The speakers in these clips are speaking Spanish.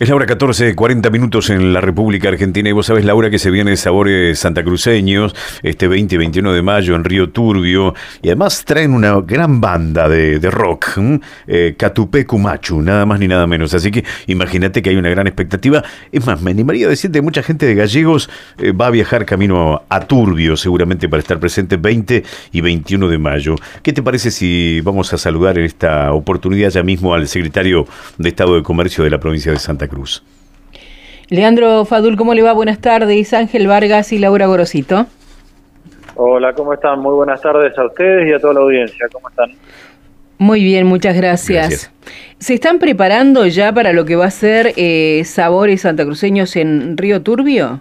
Es la hora 14, 40 minutos en la República Argentina y vos sabés, Laura, que se viene Sabores Santacruceños este 20 y 21 de mayo en Río Turbio y además traen una gran banda de, rock, eh, Cumachu, nada más ni nada menos. Así que imagínate que hay una gran expectativa. Es más, me animaría a decirte que mucha gente de Gallegos eh, va a viajar camino a Turbio seguramente para estar presente 20 y 21 de mayo. ¿Qué te parece si vamos a saludar en esta oportunidad ya mismo al secretario de Estado de Comercio de la provincia de Santa Cruz. Leandro Fadul, ¿cómo le va? Buenas tardes. Ángel Vargas y Laura Gorosito. Hola, ¿cómo están? Muy buenas tardes a ustedes y a toda la audiencia. ¿Cómo están? Muy bien, muchas gracias. ¿Se están preparando ya para lo que va a ser eh, Sabores Santacruceños en Río Turbio?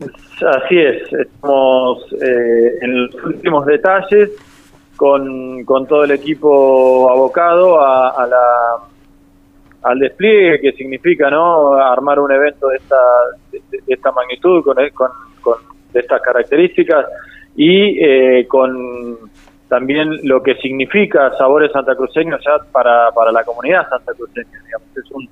Así es, estamos eh, en los últimos detalles con, todo el equipo abocado a la al despliegue que significa no armar un evento de esta de, esta magnitud con, con, con de estas características y eh, con también lo que significa sabores santacruceños ya para, para la comunidad santacruceña digamos. Es un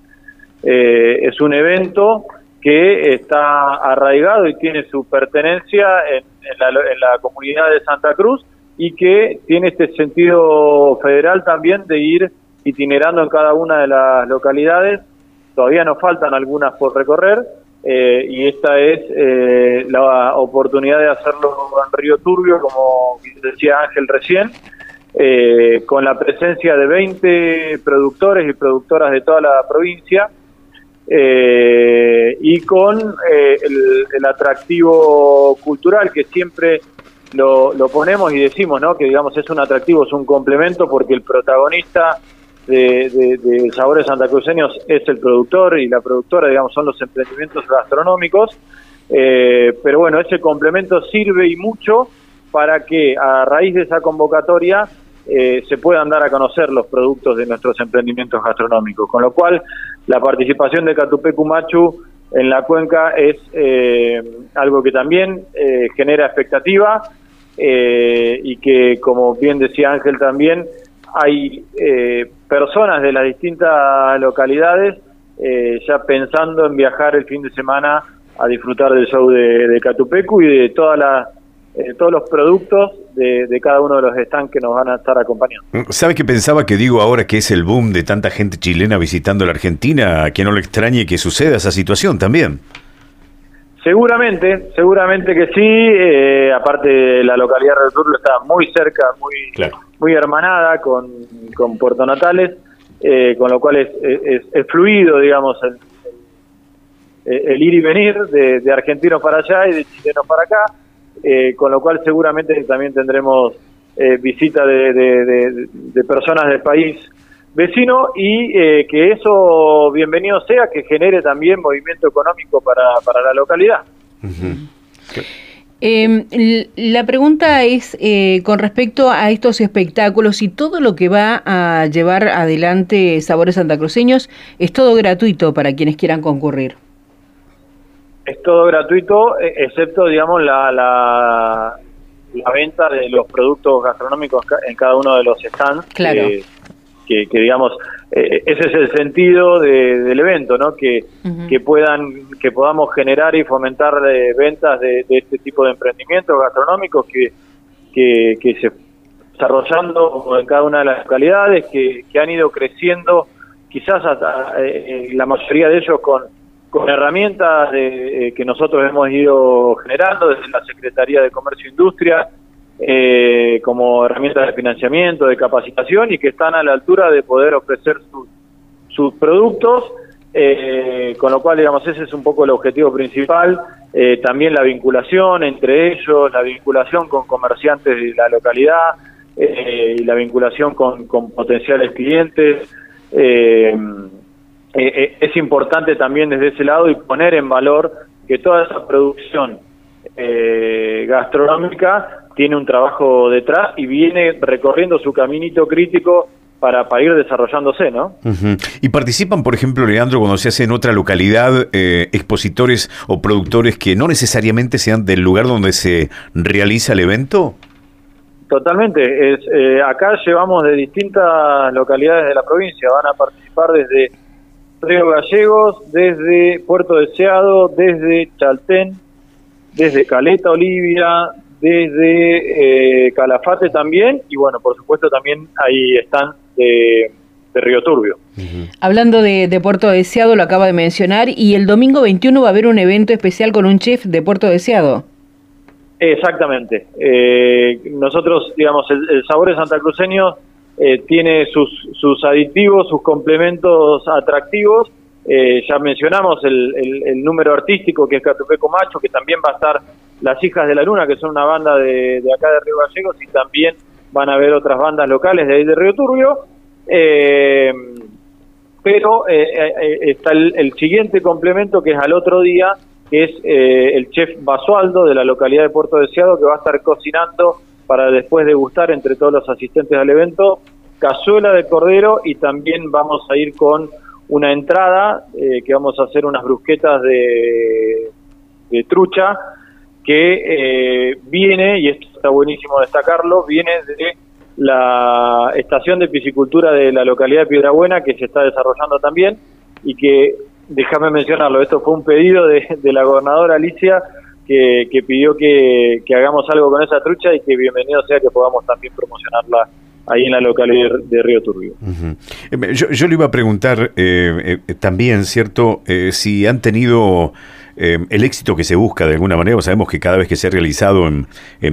eh, es un evento que está arraigado y tiene su pertenencia en, en, la, en la comunidad de Santa Cruz y que tiene este sentido federal también de ir itinerando en cada una de las localidades. Todavía nos faltan algunas por recorrer eh, y esta es eh, la oportunidad de hacerlo en Río Turbio, como decía Ángel recién, eh, con la presencia de 20 productores y productoras de toda la provincia. y con el, atractivo cultural que siempre lo, lo, ponemos y decimos, ¿no? Que digamos es un atractivo, es un complemento porque el protagonista de, de, Sabores Santacruceños es el productor y la productora, digamos, son los emprendimientos gastronómicos. Eh, pero bueno, ese complemento sirve y mucho para que a raíz de esa convocatoria eh, se puedan dar a conocer los productos de nuestros emprendimientos gastronómicos. Con lo cual, la participación de Catupecu Machu en la cuenca es eh, algo que también genera expectativa y que, como bien decía Ángel también, hay eh, personas de las distintas localidades eh, ya pensando en viajar el fin de semana a disfrutar del show de, Catupecu y de toda la, eh, todos los productos de, cada uno de los stands que nos van a estar acompañando. ¿Sabe qué pensaba que digo ahora que es el boom de tanta gente chilena visitando la Argentina? Que no le extrañe que suceda esa situación también. Seguramente, seguramente que sí. aparte, la localidad de Returlo está muy cerca, muy muy hermanada con, con Puerto Natales, eh, con lo cual es, es, fluido, digamos, el, el, ir y venir de, de, argentinos para allá y de chilenos para acá, eh, con lo cual seguramente también tendremos eh, visita de, de, personas del país vecino y que eso, bienvenido sea, que genere también movimiento económico para, para la localidad. Eh, la pregunta es eh, con respecto a estos espectáculos y todo lo que va a llevar adelante Sabores Santacruceños, ¿es todo gratuito para quienes quieran concurrir? Es todo gratuito, e, excepto, digamos, la, la, venta de los productos gastronómicos en cada uno de los stands. Claro. que, digamos, eh, ese es el sentido del evento, ¿no? Que, que puedan, que podamos generar y fomentar eh, ventas de, este tipo de emprendimientos gastronómicos que, que, se desarrollando en cada una de las localidades, que, que han ido creciendo, quizás hasta, eh, la mayoría de ellos con, con herramientas que nosotros hemos ido generando desde la Secretaría de Comercio e Industria, eh, como herramientas de financiamiento, de capacitación y que están a la altura de poder ofrecer sus productos, eh, con lo cual, digamos, ese es un poco el objetivo principal. Eh, también la vinculación entre ellos, la vinculación con comerciantes de la localidad y la vinculación con, con potenciales clientes. es importante también desde ese lado y poner en valor que toda esa producción gastronómica tiene un trabajo detrás y viene recorriendo su caminito crítico para, para ir desarrollándose, ¿no? ¿Y participan, por ejemplo, Leandro, cuando se hace en otra localidad, eh, expositores o productores que no necesariamente sean del lugar donde se realiza el evento? Totalmente. Es, eh, acá llevamos de distintas localidades de la provincia. Van a participar desde Río Gallegos, desde Puerto Deseado, desde Chaltén, desde Caleta Olivia, desde eh, Calafate también. Y bueno, por supuesto también ahí están de, Río Turbio. Hablando de, de, Puerto Deseado, lo acaba de mencionar, y el domingo 21 va a haber un evento especial con un chef de Puerto Deseado. Exactamente. Eh, nosotros, digamos, el, el sabor de Santa Cruceño eh, tiene sus, sus aditivos, sus complementos atractivos. Eh, ya mencionamos el, el, número artístico que es Catupeco Macho, que también va a estar Las Hijas de la Luna, que son una banda de, acá de Río Gallegos, y también van a haber otras bandas locales de ahí de Río Turbio. pero está el, el siguiente complemento que es al otro día, que es eh, el chef Basualdo de la localidad de Puerto Deseado, que va a estar cocinando para después degustar entre todos los asistentes al evento cazuela de cordero y también vamos a ir con una entrada eh, que vamos a hacer unas brusquetas de, trucha que eh, viene, y esto está buenísimo destacarlo, viene de la estación de piscicultura de la localidad de Piedrabuena que se está desarrollando también y que déjame mencionarlo, esto fue un pedido de, la gobernadora Alicia que, pidió que, hagamos algo con esa trucha y que bienvenido sea que podamos también promocionarla ahí en la localidad de Río Turbio. Eh, yo, le iba a preguntar eh, eh, también, ¿cierto? si han tenido eh, el éxito que se busca de alguna manera. Sabemos que cada vez que se ha realizado en,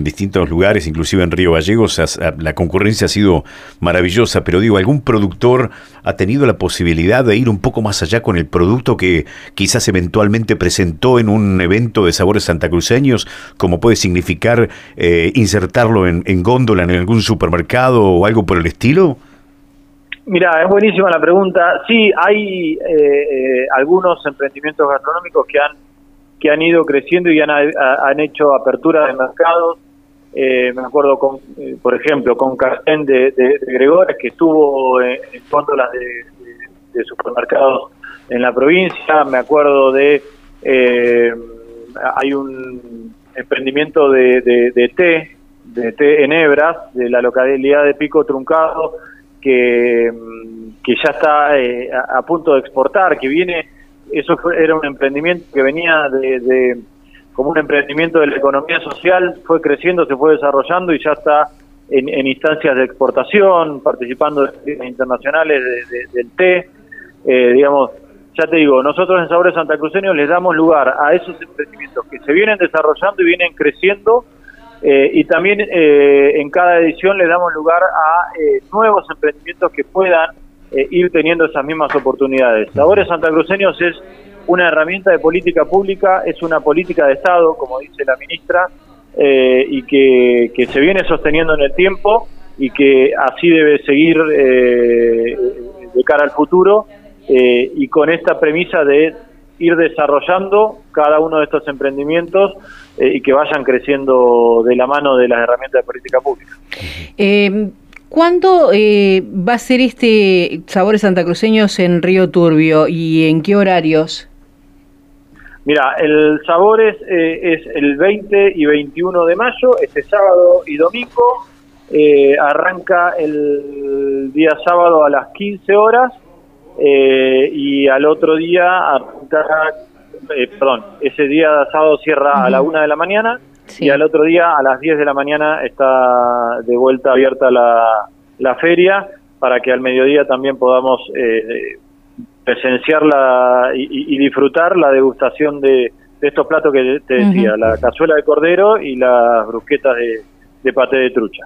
distintos lugares, inclusive en Río Gallegos, la concurrencia ha sido maravillosa, pero digo, ¿algún productor ha tenido la posibilidad de ir un poco más allá con el producto que quizás eventualmente presentó en un evento de sabores santacruceños, como puede significar eh, insertarlo en, góndola en algún supermercado o algo por el estilo? Mira, es buenísima la pregunta. Sí, hay eh, algunos emprendimientos gastronómicos que han que han ido creciendo y han, han hecho apertura de mercados. Eh, me acuerdo, con, eh, por ejemplo, con Carsten de, de, Gregores, que estuvo en, en góndolas de, supermercados en la provincia. Me acuerdo de. Eh, hay un emprendimiento de, té, de té en hebras, de la localidad de Pico Truncado, que, que ya está a, a punto de exportar, que viene eso era un emprendimiento que venía de, como un emprendimiento de la economía social, fue creciendo, se fue desarrollando y ya está en, instancias de exportación, participando en internacionales del té, eh, digamos, ya te digo, nosotros en Sabores Santa Cruceño les damos lugar a esos emprendimientos que se vienen desarrollando y vienen creciendo eh, y también eh, en cada edición les damos lugar a nuevos emprendimientos que puedan eh, ir teniendo esas mismas oportunidades. Sabores Cruceños es una herramienta de política pública, es una política de Estado, como dice la ministra, eh, y que, se viene sosteniendo en el tiempo y que así debe seguir eh, de cara al futuro y con esta premisa de ir desarrollando cada uno de estos emprendimientos y que vayan creciendo de la mano de las herramientas de política pública. ¿Cuándo eh, va a ser este Sabores Santacruceños en Río Turbio y en qué horarios? Mira, el Sabores eh, es el 20 y 21 de mayo, este sábado y domingo. Eh, arranca el día sábado a las 15 horas y al otro día perdón, ese día sábado cierra a la 1 de la mañana y al otro día, a las 10 de la mañana, está de vuelta abierta la, la feria para que al mediodía también podamos eh, presenciar y, disfrutar la degustación de, estos platos que te decía, la cazuela de cordero y las brusquetas de, de paté de trucha.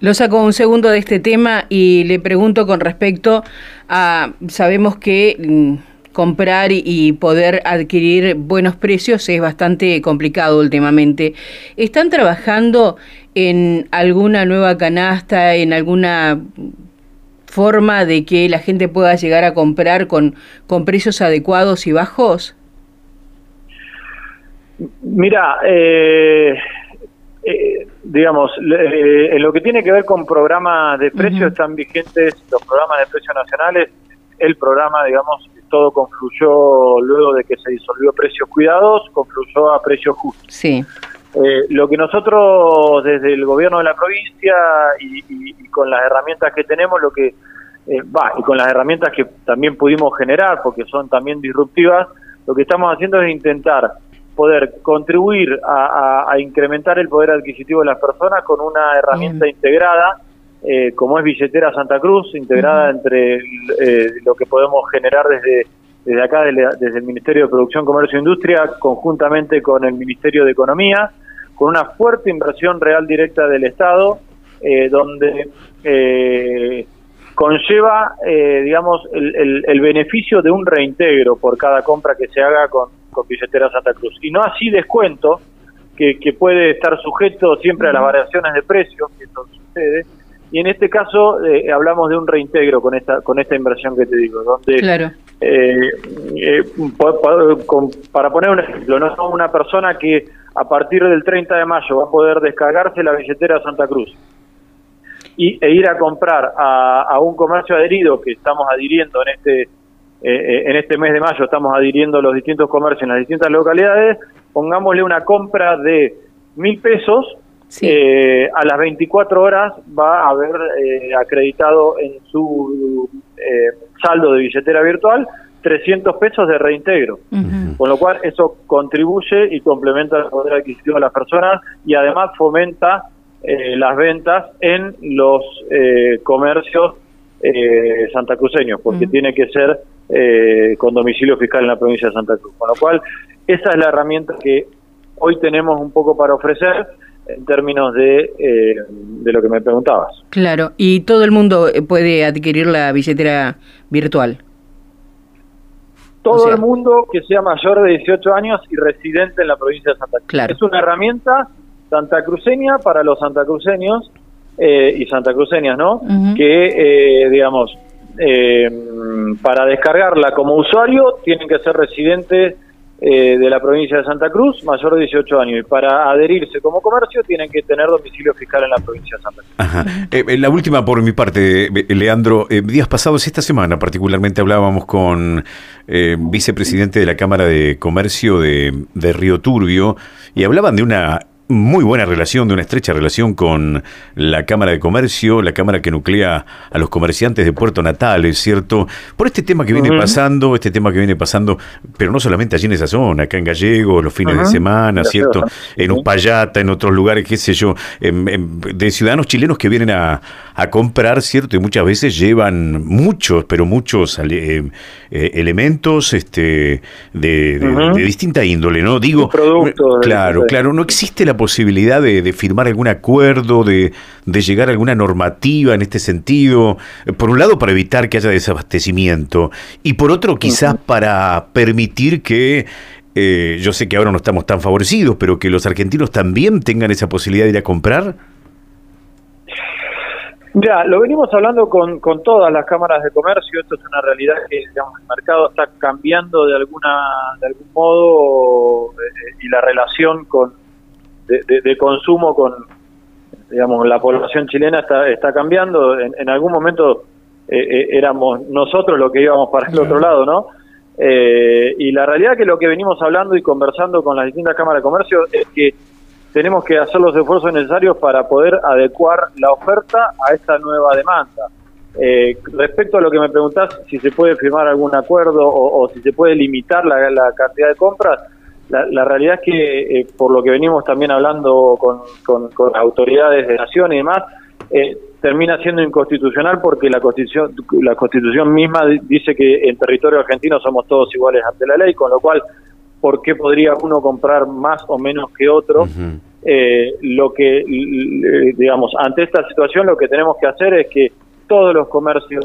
Lo saco un segundo de este tema y le pregunto con respecto a, sabemos que mm, comprar y poder adquirir buenos precios es bastante complicado últimamente. ¿Están trabajando en alguna nueva canasta, en alguna forma de que la gente pueda llegar a comprar con, con precios adecuados y bajos? Mira, eh, eh, digamos, eh, en lo que tiene que ver con programas de precios, están vigentes los programas de precios nacionales, el programa, digamos, todo confluyó luego de que se disolvió Precios Cuidados, confluyó a Precios Justos. Sí. Eh, lo que nosotros desde el gobierno de la provincia y, con las herramientas que tenemos, lo que eh, va, y con las herramientas que también pudimos generar, porque son también disruptivas, lo que estamos haciendo es intentar poder contribuir a, incrementar el poder adquisitivo de las personas con una herramienta integrada, eh, como es Billetera Santa Cruz, integrada entre lo que podemos generar desde desde acá, desde el Ministerio de Producción, Comercio e Industria, conjuntamente con el Ministerio de Economía, con una fuerte inversión real directa del Estado, eh, donde eh, conlleva, eh, digamos, el, beneficio de un reintegro por cada compra que se haga con, con billetera Santa Cruz. Y no así descuento, que, que puede estar sujeto siempre a las variaciones de precios, que eso sucede, y en este caso eh, hablamos de un reintegro con esta con esta inversión que te digo donde claro. eh, eh, para poner un ejemplo no una persona que a partir del 30 de mayo va a poder descargarse la billetera Santa Cruz. Y, e ir a comprar a, a un comercio adherido que estamos adhiriendo en este eh, en este mes de mayo estamos adhiriendo los distintos comercios en las distintas localidades pongámosle una compra de mil pesos eh, a las 24 horas va a haber eh, acreditado en su eh, saldo de billetera virtual 300 pesos de reintegro. Con lo cual eso contribuye y complementa el poder adquisitivo de las personas y además fomenta las ventas en los comercios santacruceños, porque tiene que ser con domicilio fiscal en la provincia de Santa Cruz. Con lo cual esa es la herramienta que hoy tenemos un poco para ofrecer en términos de, eh, de lo que me preguntabas. Claro, y todo el mundo eh, puede adquirir la billetera virtual. Todo el mundo que sea mayor de 18 años y residente en la provincia de Santa Cruz. Claro. Es una herramienta santacruceña para los santacruceños eh, y santacruceñas, ¿no? Que, eh, digamos, para descargarla como usuario tienen que ser residentes eh, de la provincia de Santa Cruz, mayor de 18 años. Y para adherirse como comercio tienen que tener domicilio fiscal en la provincia de Santa Cruz. Ajá. Eh, eh, la última por mi parte, Leandro. días pasados, esta semana particularmente, hablábamos con vicepresidente de la Cámara de Comercio de, de Río Turbio y hablaban de una muy buena relación, de una estrecha relación con la Cámara de Comercio, la Cámara que nuclea a los comerciantes de Puerto Natal, es cierto, por este tema que viene pasando, este tema que viene pasando, pero no solamente allí en esa zona, acá en Gallego, los fines de semana, ¿cierto? En Upayata, en otros lugares, qué sé yo, de ciudadanos chilenos que vienen a, comprar, ¿cierto? Y muchas veces llevan muchos, pero muchos eh, eh, elementos este, de, distinta índole, ¿no? Digo, claro, claro, no existe la posibilidad de, firmar algún acuerdo, de, llegar a alguna normativa en este sentido? Por un lado, para evitar que haya desabastecimiento y por otro, quizás para permitir que eh, yo sé que ahora no estamos tan favorecidos, pero que los argentinos también tengan esa posibilidad de ir a comprar? Ya, lo venimos hablando con, con todas las cámaras de comercio, esto es una realidad que digamos, el mercado está cambiando de alguna de algún modo eh, y la relación con, de, consumo con, digamos, la población chilena está, está cambiando. En, algún momento eh, eh, éramos nosotros los que íbamos para el otro lado, ¿no? Eh, y la realidad que lo que venimos hablando y conversando con las distintas cámaras de comercio es que tenemos que hacer los esfuerzos necesarios para poder adecuar la oferta a esta nueva demanda. respecto a lo que me preguntás, si se puede firmar algún acuerdo o, si se puede limitar la, cantidad de compras, la, realidad es que, eh, por lo que venimos también hablando con, con, autoridades de nación y demás, eh, termina siendo inconstitucional porque la constitución, la constitución misma dice que en territorio argentino somos todos iguales ante la ley, con lo cual, ¿por qué podría uno comprar más o menos que otro? Eh, lo que, digamos, ante esta situación lo que tenemos que hacer es que todos los comercios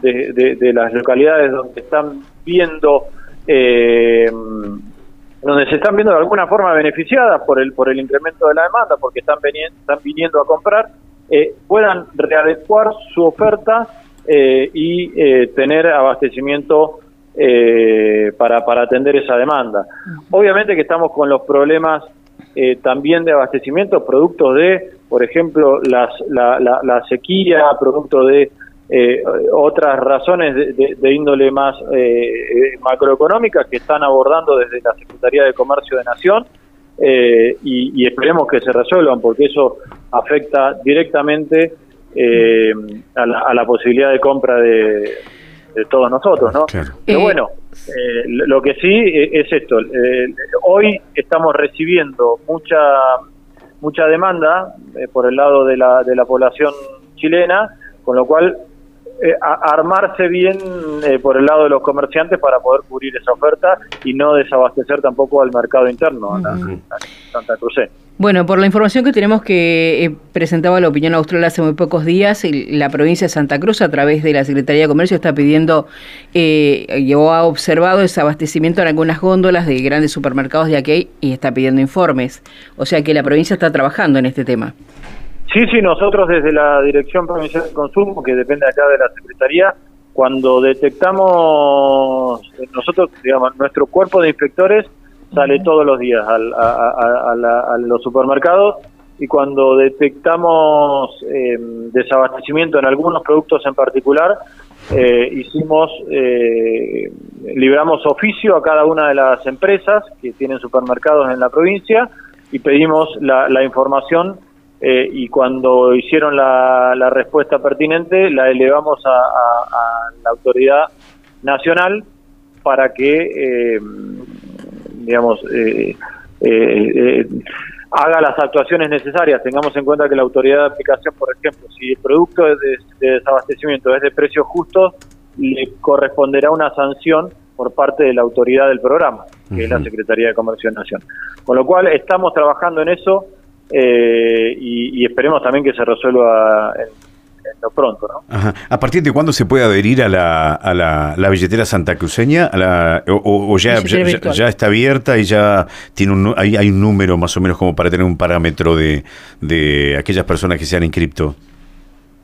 de, de, las localidades donde están viendo eh, donde se están viendo de alguna forma beneficiadas por el por el incremento de la demanda, porque están viniendo, están viniendo a comprar, eh, puedan readecuar su oferta eh, y eh, tener abastecimiento para, para atender esa demanda. Obviamente que estamos con los problemas también de abastecimiento, producto de, por ejemplo, las, la, la, sequía, producto de eh, otras razones de, índole más eh, macroeconómica que están abordando desde la Secretaría de Comercio de Nación eh, y, esperemos que se resuelvan porque eso afecta directamente eh, a, la, posibilidad de compra de, todos nosotros, ¿no? Pero bueno, lo que sí es esto. hoy estamos recibiendo mucha mucha demanda por el lado de la, de la población chilena, con lo cual eh, armarse bien eh, por el lado de los comerciantes para poder cubrir esa oferta y no desabastecer tampoco al mercado interno, a, Santa Cruz. Bueno, por la información que tenemos que eh, presentaba la opinión austral hace muy pocos días, la provincia de Santa Cruz a través de la Secretaría de Comercio está pidiendo, eh, o ha observado desabastecimiento en algunas góndolas de grandes supermercados de aquí y está pidiendo informes. O sea que la provincia está trabajando en este tema. Sí, sí, nosotros desde la Dirección Provincial de Consumo, que depende acá de la Secretaría, cuando detectamos, nosotros, digamos, nuestro cuerpo de inspectores sale todos los días a, los supermercados y cuando detectamos em, desabastecimiento en algunos productos en particular, eh, hicimos, eh, libramos oficio a cada una de las empresas que tienen supermercados en la provincia y pedimos la, la información eh, y cuando hicieron la, respuesta pertinente la elevamos a, la autoridad nacional para que, eh, digamos, eh, haga las actuaciones necesarias. Tengamos en cuenta que la autoridad de aplicación, por ejemplo, si el producto de, de desabastecimiento es de precios justos, le corresponderá una sanción por parte de la autoridad del programa, que es la Secretaría de Comercio de Nación. Con lo cual estamos trabajando en eso eh, y, esperemos también que se resuelva en, lo pronto. ¿no? ¿A partir de cuándo se puede adherir a la, a la, billetera santacruceña? A la, o, ya, ya, está abierta y ya tiene un, hay, hay un número más o menos como para tener un parámetro de, de aquellas personas que se han inscrito?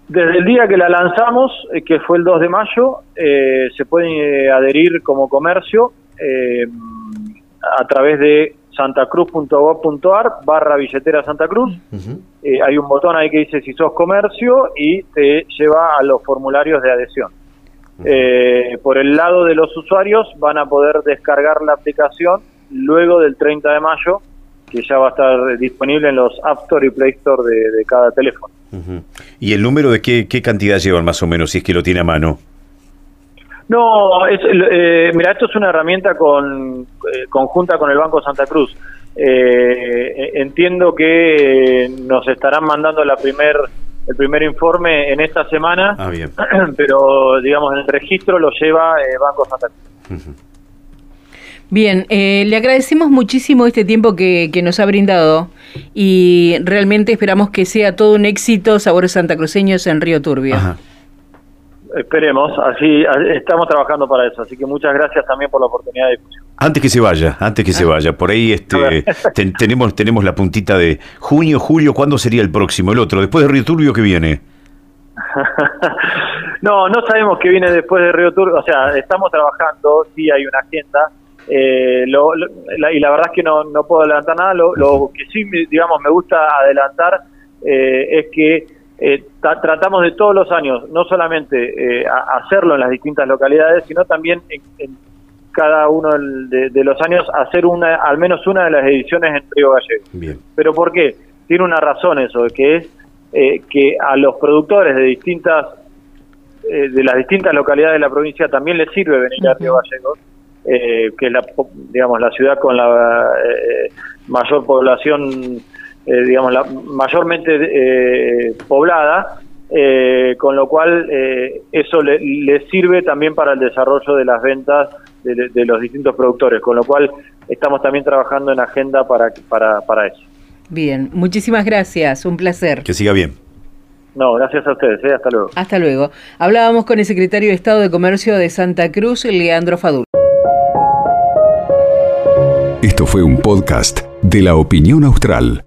Desde el día que la lanzamos, eh, que fue el 2 de mayo, eh, se puede adherir como comercio a través de santacruz.gov.ar barra billetera Santa Cruz. Eh, hay un botón ahí que dice si sos comercio y te lleva a los formularios de adhesión. Eh, por el lado de los usuarios van a poder descargar la aplicación luego del 30 de mayo, que ya va a estar disponible en los App Store y Play Store de, cada teléfono. ¿Y el número de qué, qué cantidad llevan más o menos, si es que lo tiene a mano? No, es, eh, mira, esto es una herramienta con, eh, conjunta con el Banco Santa Cruz. Eh, entiendo que nos estarán mandando la primer, el primer informe en esta semana, ah, bien. pero digamos, el registro lo lleva el Banco Santa Cruz. Bien, le agradecemos muchísimo este tiempo que, que, nos ha brindado y realmente esperamos que sea todo un éxito Sabores Santacruceños en Río Turbio. Esperemos, así estamos trabajando para eso, así que muchas gracias también por la oportunidad de discusión. Antes que se vaya, antes que se vaya, por ahí este tenemos tenemos la puntita de junio, julio, ¿cuándo sería el próximo, el otro? Después de Río Turbio, ¿qué viene? no, no sabemos qué viene después de Río Turbio, o sea, estamos trabajando, sí hay una agenda, eh, y la verdad es que no, no puedo adelantar nada, lo, lo que sí, digamos, me gusta adelantar eh, es que eh, tratamos de todos los años, no solamente eh, hacerlo en las distintas localidades, sino también en, cada uno de, los años hacer una, al menos una de las ediciones en Río Gallego. ¿Pero por qué? Tiene una razón eso, que es eh, que a los productores de distintas de las distintas localidades de la provincia también les sirve venir a Río Gallegos, que es la, digamos, la ciudad con la mayor población eh, digamos, la, mayormente eh, poblada, eh, con lo cual eso le, sirve también para el desarrollo de las ventas de, los distintos productores, con lo cual estamos también trabajando en agenda para, para, para eso. Bien, muchísimas gracias, un placer. Que siga bien. No, gracias a ustedes, hasta luego. Hasta luego. Hablábamos con el secretario de Estado de Comercio de Santa Cruz, Leandro Fadul. Esto fue un podcast de la opinión austral.